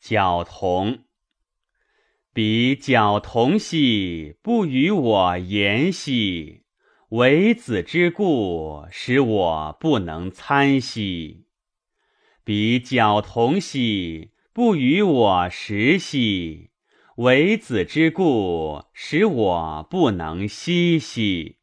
角童。彼角童兮，不与我言兮。为子之故，使我不能参兮。彼角童兮，不与我食兮。为子之故，使我不能息兮。